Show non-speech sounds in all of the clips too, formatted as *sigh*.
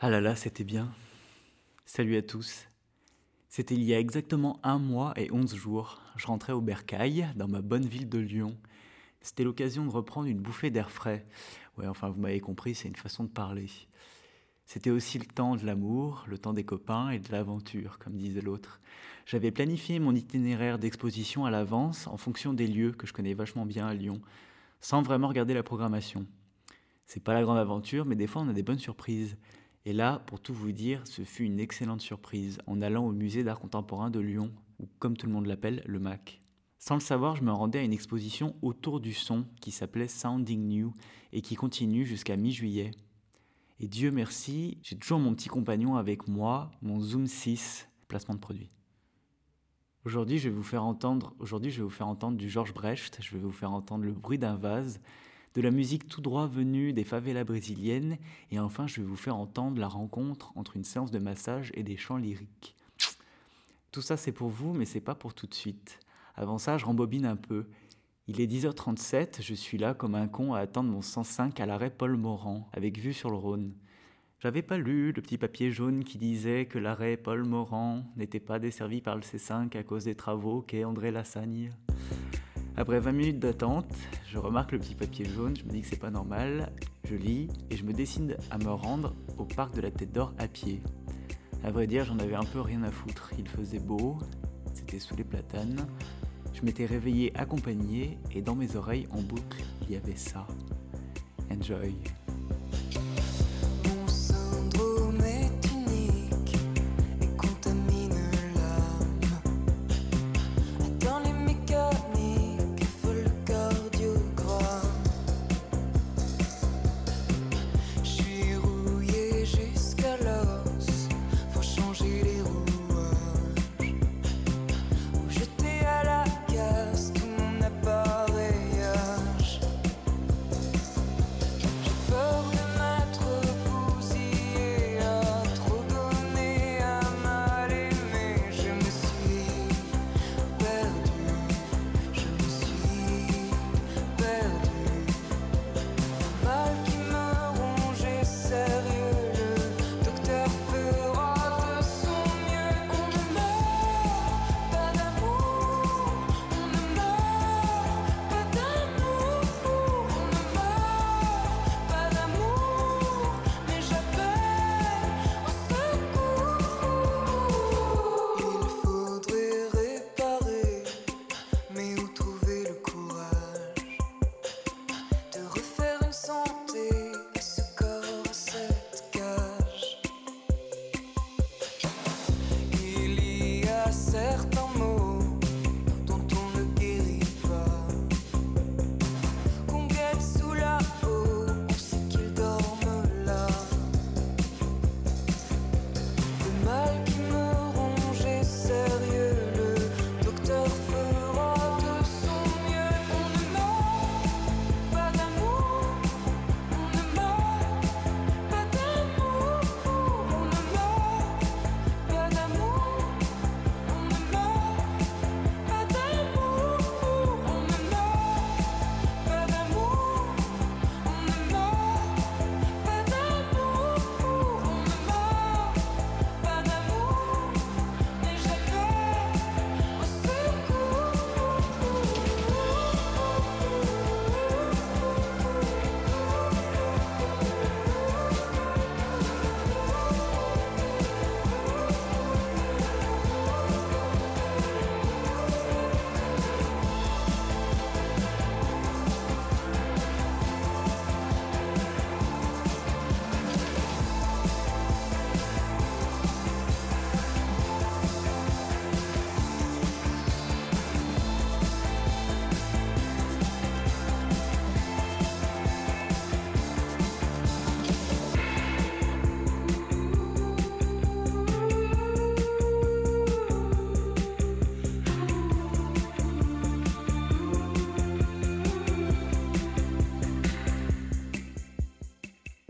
Ah là là, c'était bien. Salut à tous. C'était il y a exactement un mois et onze jours. Je rentrais au Bercail, dans ma bonne ville de Lyon. C'était l'occasion de reprendre une bouffée d'air frais. Ouais, enfin, vous m'avez compris, c'est une façon de parler. C'était aussi le temps de l'amour, le temps des copains et de l'aventure, comme disait l'autre. J'avais planifié mon itinéraire d'exposition à l'avance en fonction des lieux que je connais vachement bien à Lyon, sans vraiment regarder la programmation. C'est pas la grande aventure, mais des fois on a des bonnes surprises. Et là, pour tout vous dire, ce fut une excellente surprise en allant au musée d'art contemporain de Lyon, ou comme tout le monde l'appelle, le MAC. Sans le savoir, je me rendais à une exposition autour du son qui s'appelait Sounding New et qui continue jusqu'à mi-juillet. Et Dieu merci, j'ai toujours mon petit compagnon avec moi, mon Zoom 6, placement de produit. Aujourd'hui, je vais vous faire entendre, entendre du Georges Brecht, je vais vous faire entendre le bruit d'un vase, de la musique tout droit venue des favelas brésiliennes, et enfin, je vais vous faire entendre la rencontre entre une séance de massage et des chants lyriques. Tout ça, c'est pour vous, mais c'est pas pour tout de suite. Avant ça, je rembobine un peu. Il est 10h37, je suis là comme un con à attendre mon 105 à l'arrêt Paul Morand, avec vue sur le Rhône. J'avais pas lu le petit papier jaune qui disait que l'arrêt Paul Morand n'était pas desservi par le C5 à cause des travaux qu'est André Lassagne. Après 20 minutes d'attente, je remarque le petit papier jaune, je me dis que c'est pas normal, je lis et je me décide à me rendre au parc de la Tête d'Or à pied. À vrai dire, j'en avais un peu rien à foutre. Il faisait beau, c'était sous les platanes, je m'étais réveillé accompagné et dans mes oreilles en boucle, il y avait ça. Enjoy.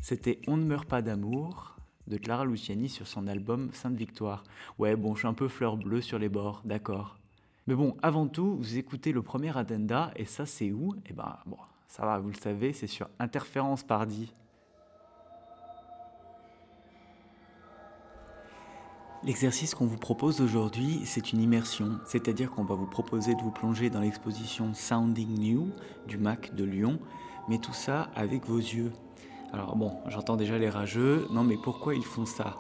C'était On ne meurt pas d'amour de Clara Luciani sur son album Sainte Victoire. Ouais, bon, je suis un peu fleur bleue sur les bords, d'accord. Mais bon, avant tout, vous écoutez le premier addenda, et ça c'est où? Eh ben, ça va, vous le savez, c'est sur Interférence Pardi. L'exercice qu'on vous propose aujourd'hui, c'est une immersion, c'est-à-dire qu'on va vous proposer de vous plonger dans l'exposition Sounding New du MAC de Lyon, mais tout ça avec vos yeux. Alors bon, j'entends déjà les rageux, non mais pourquoi ils font ça?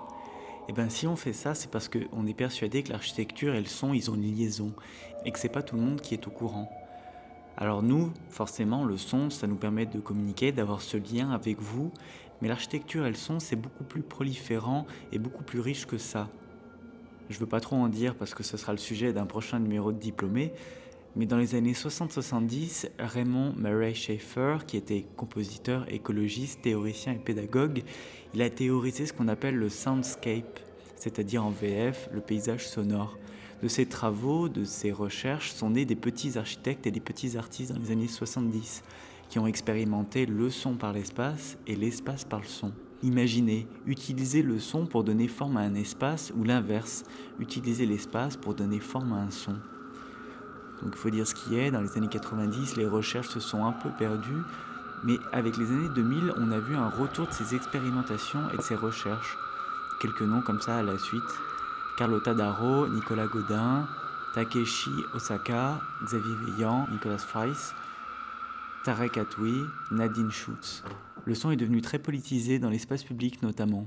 Eh bien si on fait ça, c'est parce qu'on est persuadé que l'architecture et le son, ils ont une liaison, et que c'est pas tout le monde qui est au courant. Alors nous, forcément, le son, ça nous permet de communiquer, d'avoir ce lien avec vous, mais l'architecture et le son, c'est beaucoup plus proliférant et beaucoup plus riche que ça. Je veux pas trop en dire parce que ce sera le sujet d'un prochain numéro de diplômé, mais dans les années 60-70, Raymond Murray Schaeffer, qui était compositeur, écologiste, théoricien et pédagogue, il a théorisé ce qu'on appelle le soundscape, c'est-à-dire en VF le paysage sonore. De ses travaux, de ses recherches sont nés des petits architectes et des petits artistes dans les années 70 qui ont expérimenté le son par l'espace et l'espace par le son. Imaginez, utiliser le son pour donner forme à un espace ou l'inverse, utiliser l'espace pour donner forme à un son. Donc il faut dire ce qui est, dans les années 90, les recherches se sont un peu perdues, mais avec les années 2000, on a vu un retour de ces expérimentations et de ces recherches. Quelques noms comme ça à la suite. Carlotta Darro, Nicolas Godin, Takeshi Osaka, Xavier Veillant, Nicolas Freiss, Tarek Atoui, Nadine Schutz. Le son est devenu très politisé dans l'espace public notamment.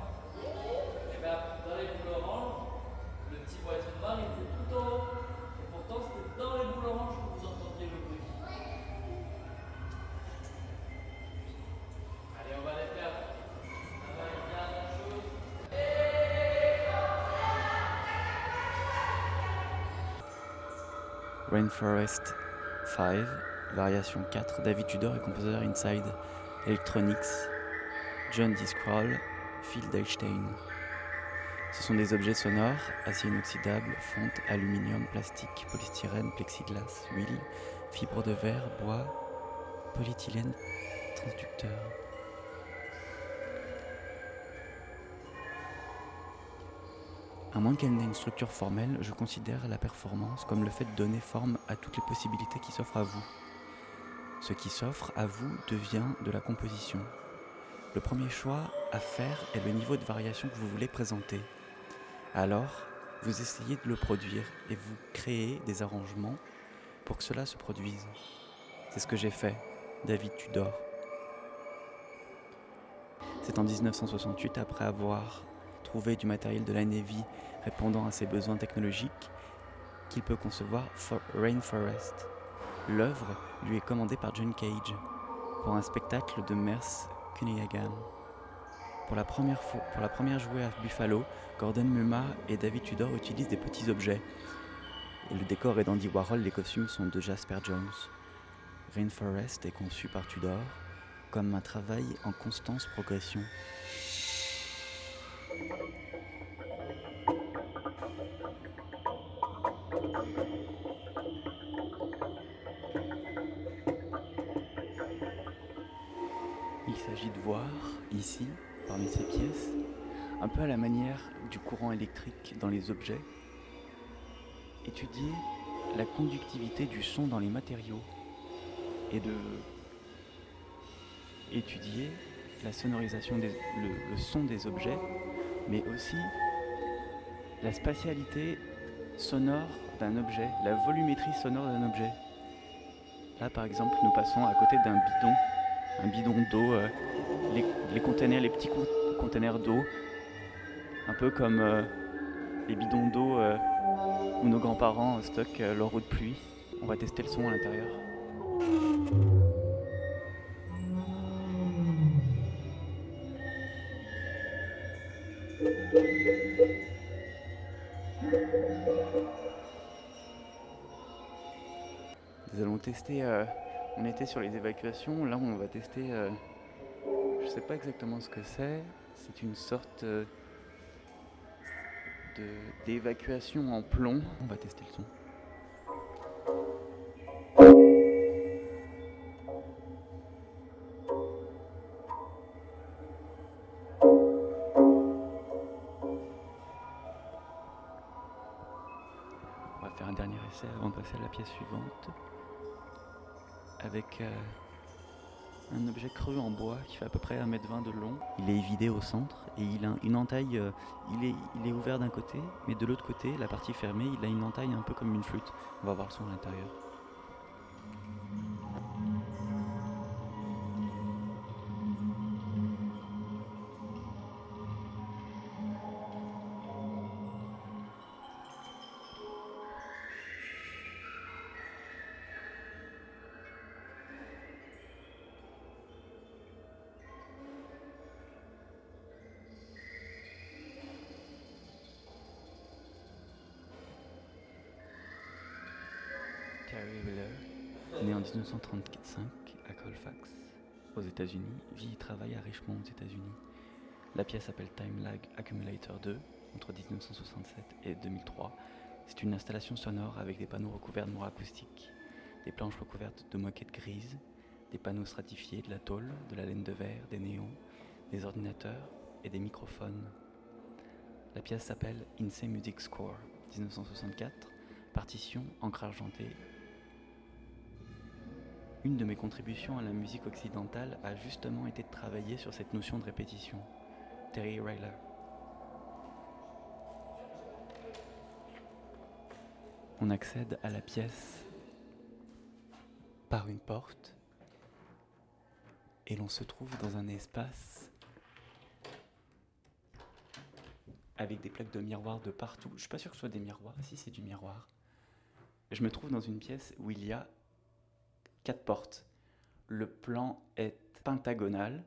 Rainforest 5, variation 4, David Tudor et compositeur Inside Electronics, John D. Scroll, Phil Deichstein. Ce sont des objets sonores, acier inoxydable, fonte, aluminium, plastique, polystyrène, plexiglas, huile, fibre de verre, bois, polyéthylène, transducteur. À moins qu'elle n'ait une structure formelle, je considère la performance comme le fait de donner forme à toutes les possibilités qui s'offrent à vous. Ce qui s'offre à vous devient de la composition. Le premier choix à faire est le niveau de variation que vous voulez présenter. Alors, vous essayez de le produire et vous créez des arrangements pour que cela se produise. C'est ce que j'ai fait, David Tudor. C'est en 1968, après avoir trouver du matériel de la Navy répondant à ses besoins technologiques qu'il peut concevoir for Rainforest. L'œuvre lui est commandée par John Cage pour un spectacle de Merce Cunningham. Pour la première fois, pour jouée à Buffalo, Gordon Muma et David Tudor utilisent des petits objets. Et le décor est d'Andy Warhol, les costumes sont de Jasper Jones. Rainforest est conçu par Tudor comme un travail en constante progression. Il s'agit de voir ici, parmi ces pièces, un peu à la manière du courant électrique dans les objets, étudier la conductivité du son dans les matériaux et de étudier la sonorisation, le, son des objets, mais aussi la spatialité sonore d'un objet, la volumétrie sonore d'un objet. Là, par exemple, nous passons à côté d'un bidon, un bidon d'eau, euh, les, les, petits containers d'eau, un peu comme euh, les bidons d'eau euh, où nos grands-parents stockent leur eau de pluie. On va tester le son à l'intérieur. Nous allons tester, on était sur les évacuations, là on va tester, euh, je ne sais pas exactement ce que c'est, c'est une sorte, euh, d'évacuation en plomb. On va tester le son. On va faire un dernier essai avant de passer à la pièce suivante. Avec euh, un objet creux en bois qui fait à peu près 1m20 de long. Il est vidé au centre et il a une entaille. euh, il, est, il est ouvert d'un côté, mais de l'autre côté, la partie fermée, il a une entaille un peu comme une flûte. On va voir le son à l'intérieur. Terry Wheeler, né en 1935 à Colfax, aux États-Unis, vit et travaille à Richmond, aux États-Unis. La pièce s'appelle Time Lag Accumulator 2, entre 1967 et 2003. C'est une installation sonore avec des panneaux recouverts de moire acoustique, des planches recouvertes de moquettes grises, des panneaux stratifiés, de la tôle, de la laine de verre, des néons, des ordinateurs et des microphones. La pièce s'appelle Insane Music Score 1964, partition, encre argentée. Une de mes contributions à la musique occidentale a justement été de travailler sur cette notion de répétition. Terry Ryler. On accède à la pièce par une porte et l'on se trouve dans un espace avec des plaques de miroirs de partout. Je suis pas sûr que ce soit des miroirs. Si c'est du miroir. Je me trouve dans une pièce où il y a quatre portes. Le plan est pentagonal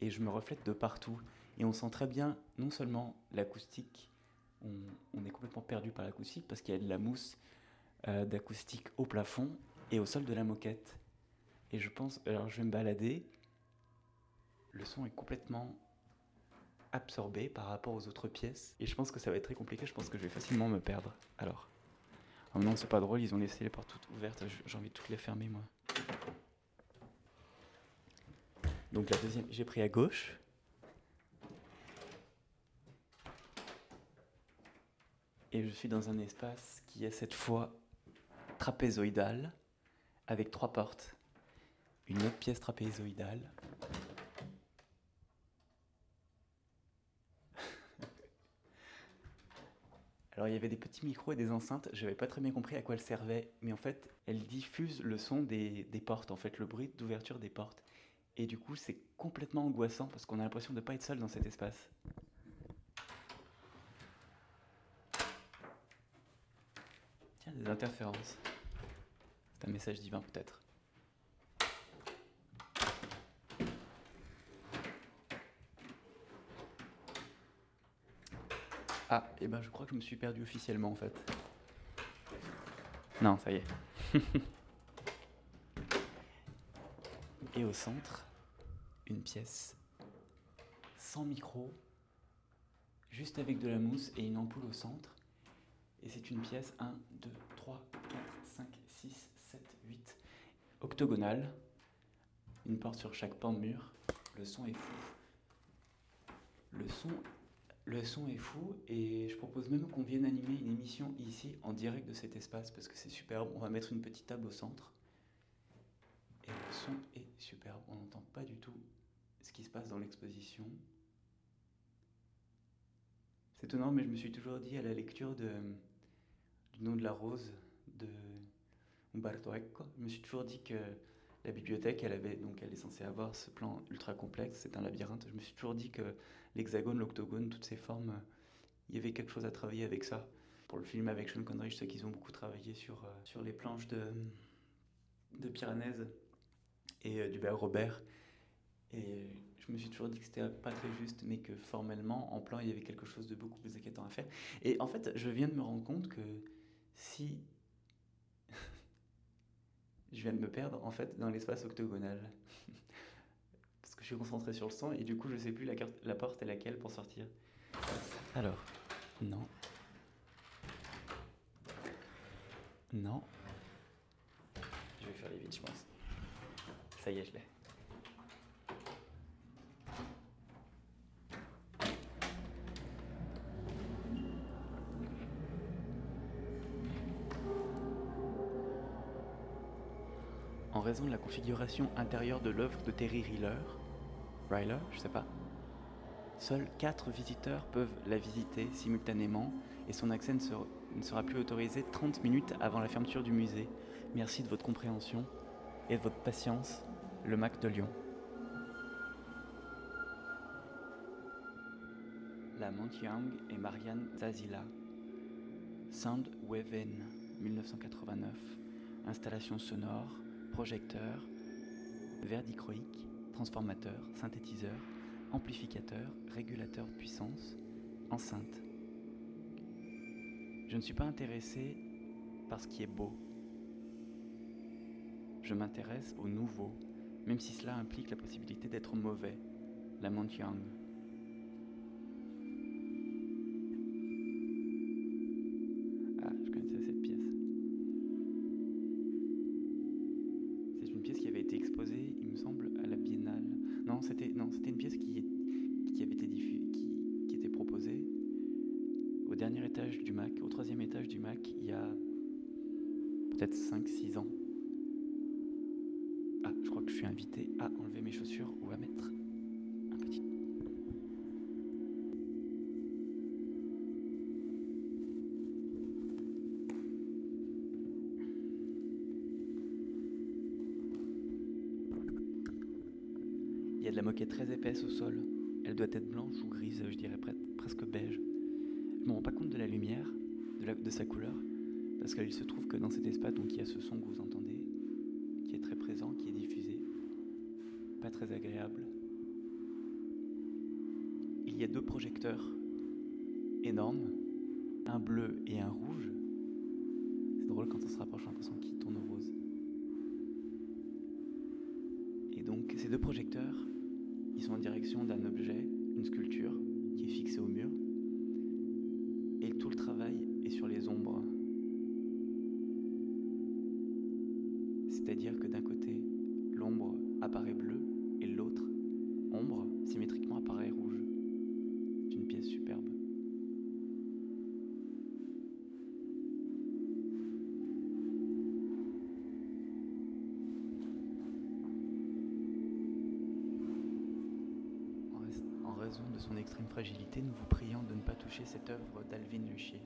et je me reflète de partout. Et on sent très bien non seulement l'acoustique, on, est complètement perdu par l'acoustique parce qu'il y a de la mousse euh, d'acoustique au plafond et au sol de la moquette. Et je pense, alors je vais me balader, le son est complètement absorbé par rapport aux autres pièces. Et je pense que ça va être très compliqué, je pense que je vais facilement me perdre. Alors, oh non, c'est pas drôle, ils ont laissé les portes toutes ouvertes, j- j'ai envie de toutes les fermer moi. Donc la deuxième, j'ai pris à gauche. Et je suis dans un espace qui est cette fois trapézoïdal, avec trois portes. Une autre pièce trapézoïdale. Alors il y avait des petits micros et des enceintes, je n'avais pas très bien compris à quoi elles servaient, mais en fait elles diffusent le son des, des portes, en fait le bruit d'ouverture des portes. Et du coup c'est complètement angoissant parce qu'on a l'impression de ne pas être seul dans cet espace. Tiens, des interférences. C'est un message divin peut-être. Ah, et ben je crois que je me suis perdu officiellement en fait. Non, ça y est. *laughs* et au centre, une pièce sans micro, juste avec de la mousse et une ampoule au centre. Et c'est une pièce 1, 2, 3, 4, 5, 6, 7, 8, octogonale. Une porte sur chaque pan de mur. Le son est fou. Le son, le son est fou et je propose même qu'on vienne animer une émission ici en direct de cet espace parce que c'est superbe. On va mettre une petite table au centre. Et le son est superbe. On n'entend pas du tout ce qui se passe dans l'exposition. C'est étonnant, mais je me suis toujours dit à la lecture du nom de la rose de Umberto je me suis toujours dit que la bibliothèque, elle avait donc elle est censée avoir ce plan ultra complexe, c'est un labyrinthe. Je me suis toujours dit que l'hexagone, l'octogone, toutes ces formes, il y avait quelque chose à travailler avec ça. Pour le film avec Sean Connery, je sais qu'ils ont beaucoup travaillé sur, euh, sur les planches de, de Piranèse et euh, d'Hubert Robert. Et je me suis toujours dit que c'était pas très juste, mais que formellement, en plan, il y avait quelque chose de beaucoup plus inquiétant à faire. Et en fait, je viens de me rendre compte que si je viens de me perdre en fait dans l'espace octogonal. *laughs* Parce que je suis concentré sur le son et du coup je sais plus la, carte- la porte est laquelle pour sortir. Alors, Non. Non. Je vais faire les vides, je pense. Ça y est, je l'ai. Raison de la configuration intérieure de l'œuvre de Terry Riller, Ryler, je sais pas, seuls 4 visiteurs peuvent la visiter simultanément et son accès ne sera, plus autorisé 30 minutes avant la fermeture du musée. Merci de votre compréhension et de votre patience, le Mac de Lyon. La Montyang et Marianne Zazila. Sound Waven, 1989. Installation sonore, projecteur, verre dichroïque, transformateur, synthétiseur, amplificateur, régulateur de puissance, enceinte. Je ne suis pas intéressé par ce qui est beau. Je m'intéresse au nouveau, même si cela implique la possibilité d'être mauvais. La Montyang. Au dernier étage du MAC, au troisième étage du MAC, il y a peut-être 5-6 ans. Ah, je crois que je suis invité à enlever mes chaussures ou à mettre un petit. Il y a de la moquette très épaisse au sol. Elle doit être blanche ou grise, je dirais pre- presque beige. Je me rends pas compte de la lumière, de, sa couleur, parce qu'il se trouve que dans cet espace, donc il y a ce son que vous entendez, qui est très présent, qui est diffusé, pas très agréable. Il y a deux projecteurs énormes, un bleu et un rouge. C'est drôle quand on se rapproche, j'ai l'impression qu'il tourne au rose. Et donc ces deux projecteurs, ils sont en direction d'un objet, une sculpture, qui est fixée au mur. C'est-à-dire que d'un côté, l'ombre apparaît bleue et l'autre, ombre, symétriquement apparaît rouge. C'est une pièce superbe. En rais- En raison de son extrême fragilité, nous vous prions de ne pas toucher cette œuvre d'Alvin Luchier.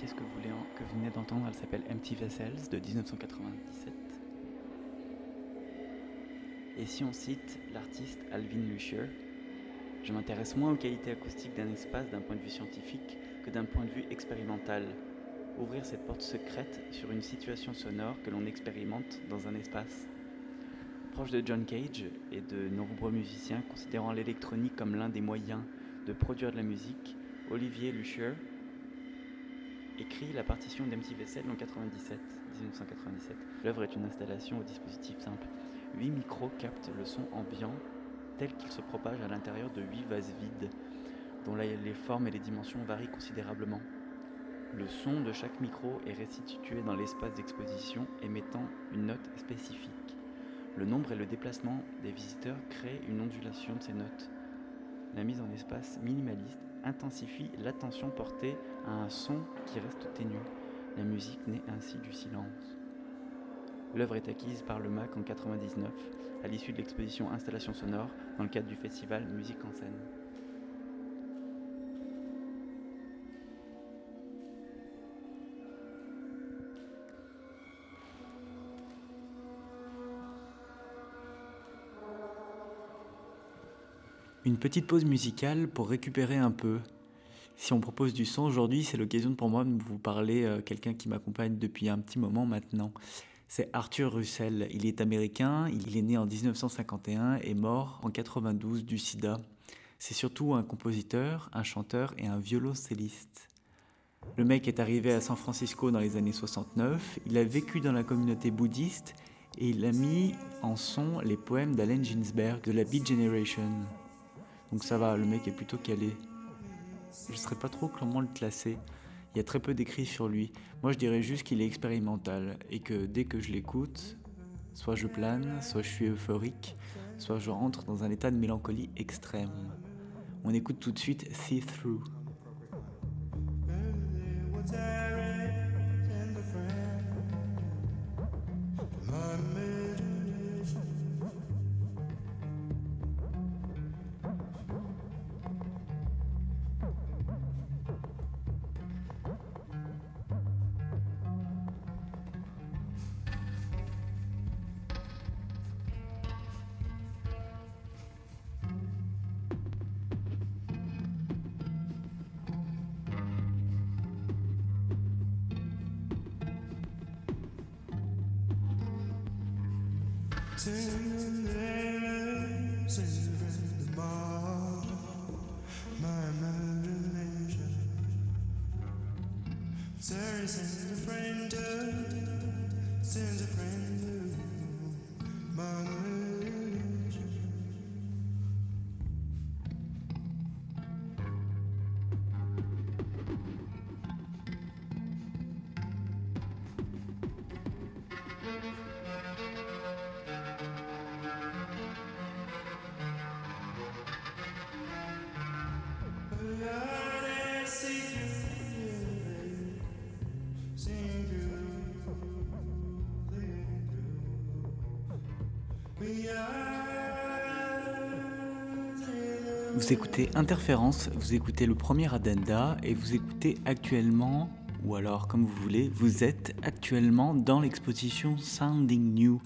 Pièce que vous, que vous venez d'entendre, elle s'appelle Empty Vessels de 1997. Et si on cite l'artiste Alvin Lucier, je m'intéresse moins aux qualités acoustiques d'un espace d'un point de vue scientifique que d'un point de vue expérimental. Ouvrir cette porte secrète sur une situation sonore que l'on expérimente dans un espace. Proche de John Cage et de nombreux musiciens considérant l'électronique comme l'un des moyens de produire de la musique, Olivier Lucier écrit la partition d'Empty Vessel en 97, 1997. L'œuvre est une installation au dispositif simple. Huit micros captent le son ambiant tel qu'il se propage à l'intérieur de huit vases vides, dont les formes et les dimensions varient considérablement. Le son de chaque micro est restitué dans l'espace d'exposition émettant une note spécifique. Le nombre et le déplacement des visiteurs créent une ondulation de ces notes. La mise en espace minimaliste intensifie l'attention portée à un son qui reste ténu. La musique naît ainsi du silence. L'œuvre est acquise par le MAC en 99 à l'issue de l'exposition Installation sonore dans le cadre du festival Musique en scène. Une petite pause musicale pour récupérer un peu. Si on propose du son aujourd'hui, c'est l'occasion pour moi de vous parler euh, quelqu'un qui m'accompagne depuis un petit moment maintenant. C'est Arthur Russell. Il est américain, il est né en 1951 et mort en 92 du sida. C'est surtout un compositeur, un chanteur et un violoncelliste. Le mec est arrivé à San Francisco dans les années 69, il a vécu dans la communauté bouddhiste et il a mis en son les poèmes d'Allen Ginsberg de la Beat Generation. Donc ça va, le mec est plutôt calé. Je ne saurais pas trop comment le classer. Il y a très peu d'écrits sur lui. Moi, je dirais juste qu'il est expérimental et que dès que je l'écoute, soit je plane, soit je suis euphorique, soit je rentre dans un état de mélancolie extrême. On écoute tout de suite See Through. Vous écoutez Interférence, vous écoutez le premier addenda et vous écoutez actuellement, ou alors comme vous voulez, vous êtes actuellement dans l'exposition Sounding New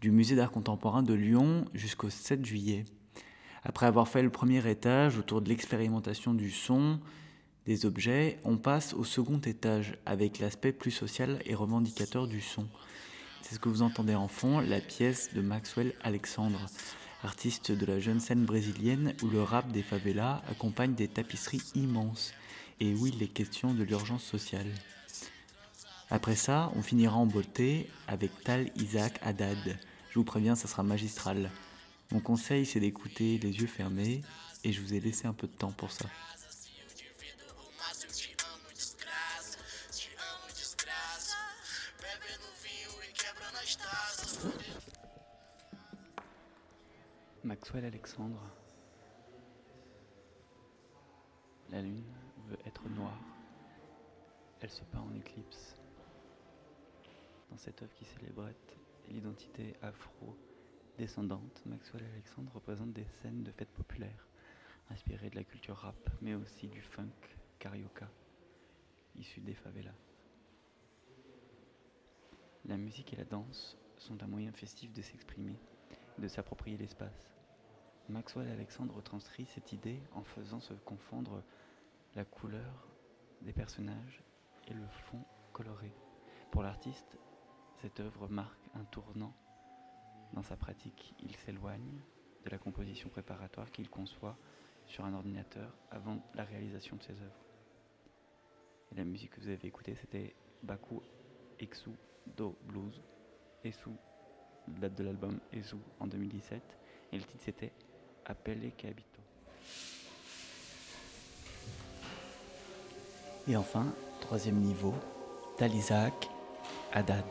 du Musée d'art contemporain de Lyon jusqu'au 7 juillet. Après avoir fait le premier étage autour de l'expérimentation du son, des objets, on passe au second étage avec l'aspect plus social et revendicateur du son. C'est ce que vous entendez en fond, la pièce de Maxwell Alexandre artiste de la jeune scène brésilienne où le rap des favelas accompagne des tapisseries immenses et où il est question de l'urgence sociale. Après ça, on finira en beauté avec Tal Isaac Haddad. Je vous préviens, ça sera magistral. Mon conseil, c'est d'écouter les yeux fermés et je vous ai laissé un peu de temps pour ça. Maxwell Alexandre. La lune veut être noire. Elle se peint en éclipse. Dans cette œuvre qui célébrait l'identité afro-descendante, Maxwell Alexandre représente des scènes de fêtes populaires, inspirées de la culture rap, mais aussi du funk carioca, issu des favelas. La musique et la danse sont un moyen festif de s'exprimer, de s'approprier l'espace. Maxwell Alexandre retranscrit cette idée en faisant se confondre la couleur des personnages et le fond coloré. Pour l'artiste, cette œuvre marque un tournant dans sa pratique. Il s'éloigne de la composition préparatoire qu'il conçoit sur un ordinateur avant la réalisation de ses œuvres. La musique que vous avez écoutée, c'était Baku Exu Do Blues, Esu, date de l'album Esu en 2017, et le titre c'était appelé Cabito. Et enfin, troisième niveau, Talisac Haddad.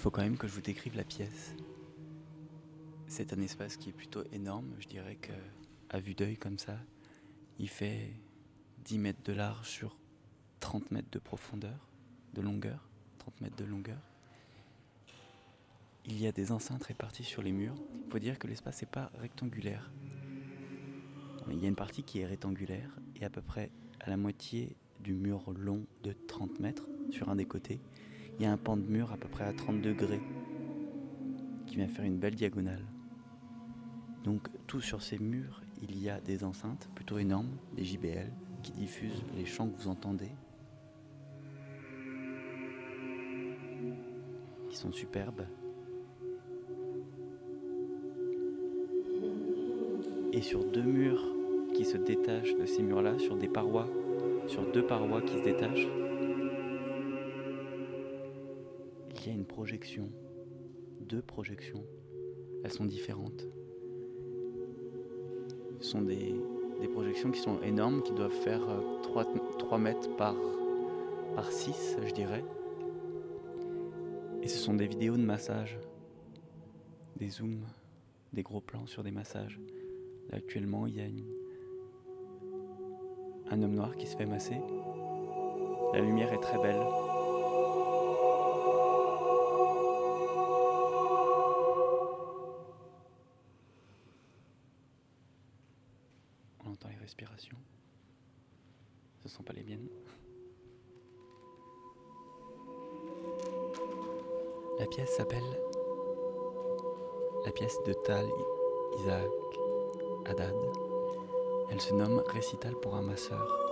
Faut quand même que je vous décrive la pièce. C'est un espace qui est plutôt énorme. Je dirais que, à vue d'œil comme ça, il fait 10 mètres de large sur 30 mètres de profondeur, de longueur. 30 mètres de longueur. Il y a des enceintes réparties sur les murs. Il faut dire que l'espace n'est pas rectangulaire. Il y a une partie qui est rectangulaire et à peu près à la moitié du mur long de 30 mètres sur un des côtés, il y a un pan de mur à peu près à 30 degrés qui vient faire une belle diagonale. Donc tout sur ces murs, il y a des enceintes plutôt énormes, des JBL, qui diffusent les chants que vous entendez. Qui sont superbes. Et sur deux murs qui se détachent de ces murs-là, sur des parois, sur deux parois qui se détachent, projection, deux projections. Elles sont différentes. Ce sont des, projections qui sont énormes, qui doivent faire 3, 3 mètres par, par 6, je dirais. Et ce sont des vidéos de massage, des zooms, des gros plans sur des massages. Là, actuellement, il y a un homme noir qui se fait masser. La lumière est très belle. Pour un masseur.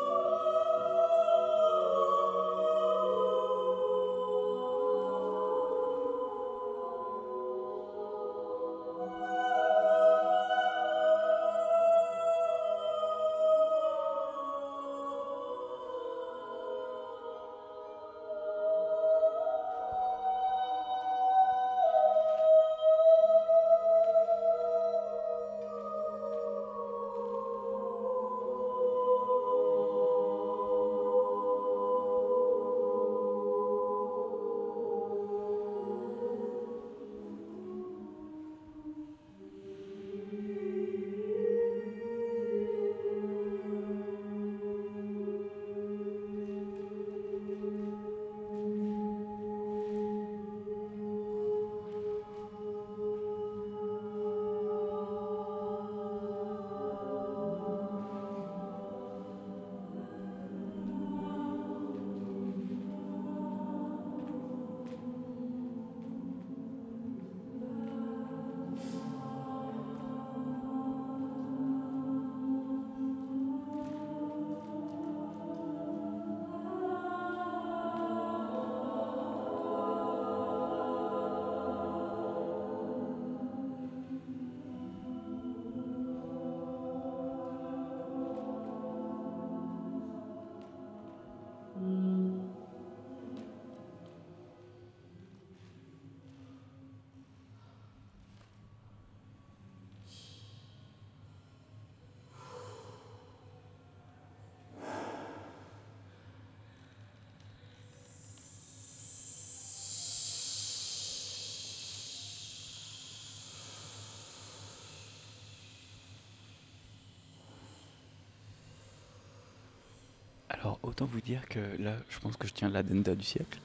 Alors, autant vous dire que là, je pense que je tiens l'adenda du siècle,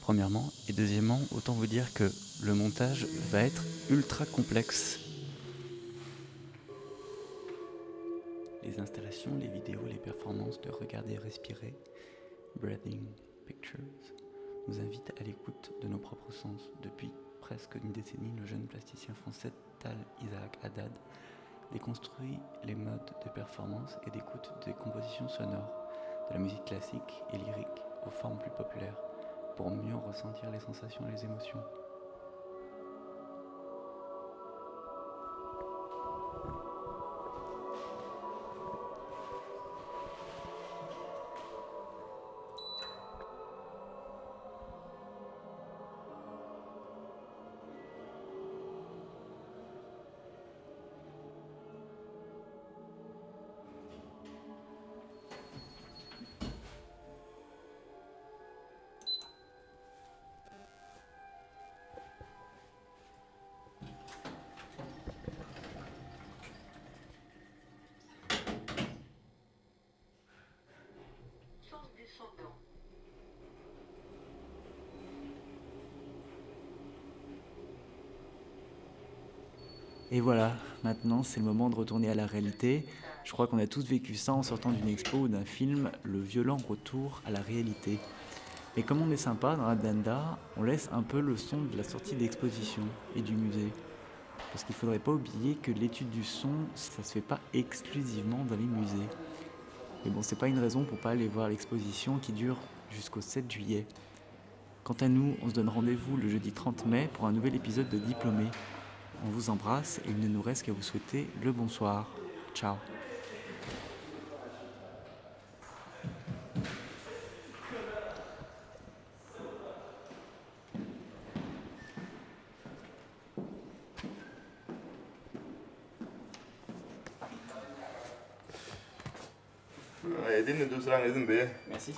premièrement. Et deuxièmement, autant vous dire que le montage va être ultra complexe. Les installations, les vidéos, les performances de Regarder Respirer, Breathing Pictures, nous invitent à l'écoute de nos propres sens. Depuis presque une décennie, le jeune plasticien français Tal Isaac Haddad déconstruit les modes de performance et d'écoute des compositions sonores la musique classique et lyrique aux formes plus populaires pour mieux ressentir les sensations et les émotions. Et voilà, maintenant c'est le moment de retourner à la réalité. Je crois qu'on a tous vécu ça en sortant d'une expo ou d'un film, le violent retour à la réalité. Mais comme on est sympa dans la Danda, on laisse un peu le son de la sortie d'exposition et du musée. Parce qu'il ne faudrait pas oublier que l'étude du son, ça se fait pas exclusivement dans les musées. Mais bon, c'est pas une raison pour pas aller voir l'exposition qui dure jusqu'au 7 juillet. Quant à nous, on se donne rendez-vous le jeudi 30 mai pour un nouvel épisode de Diplômé. On vous embrasse et il ne nous reste qu'à vous souhaiter le bonsoir. Ciao. Merci.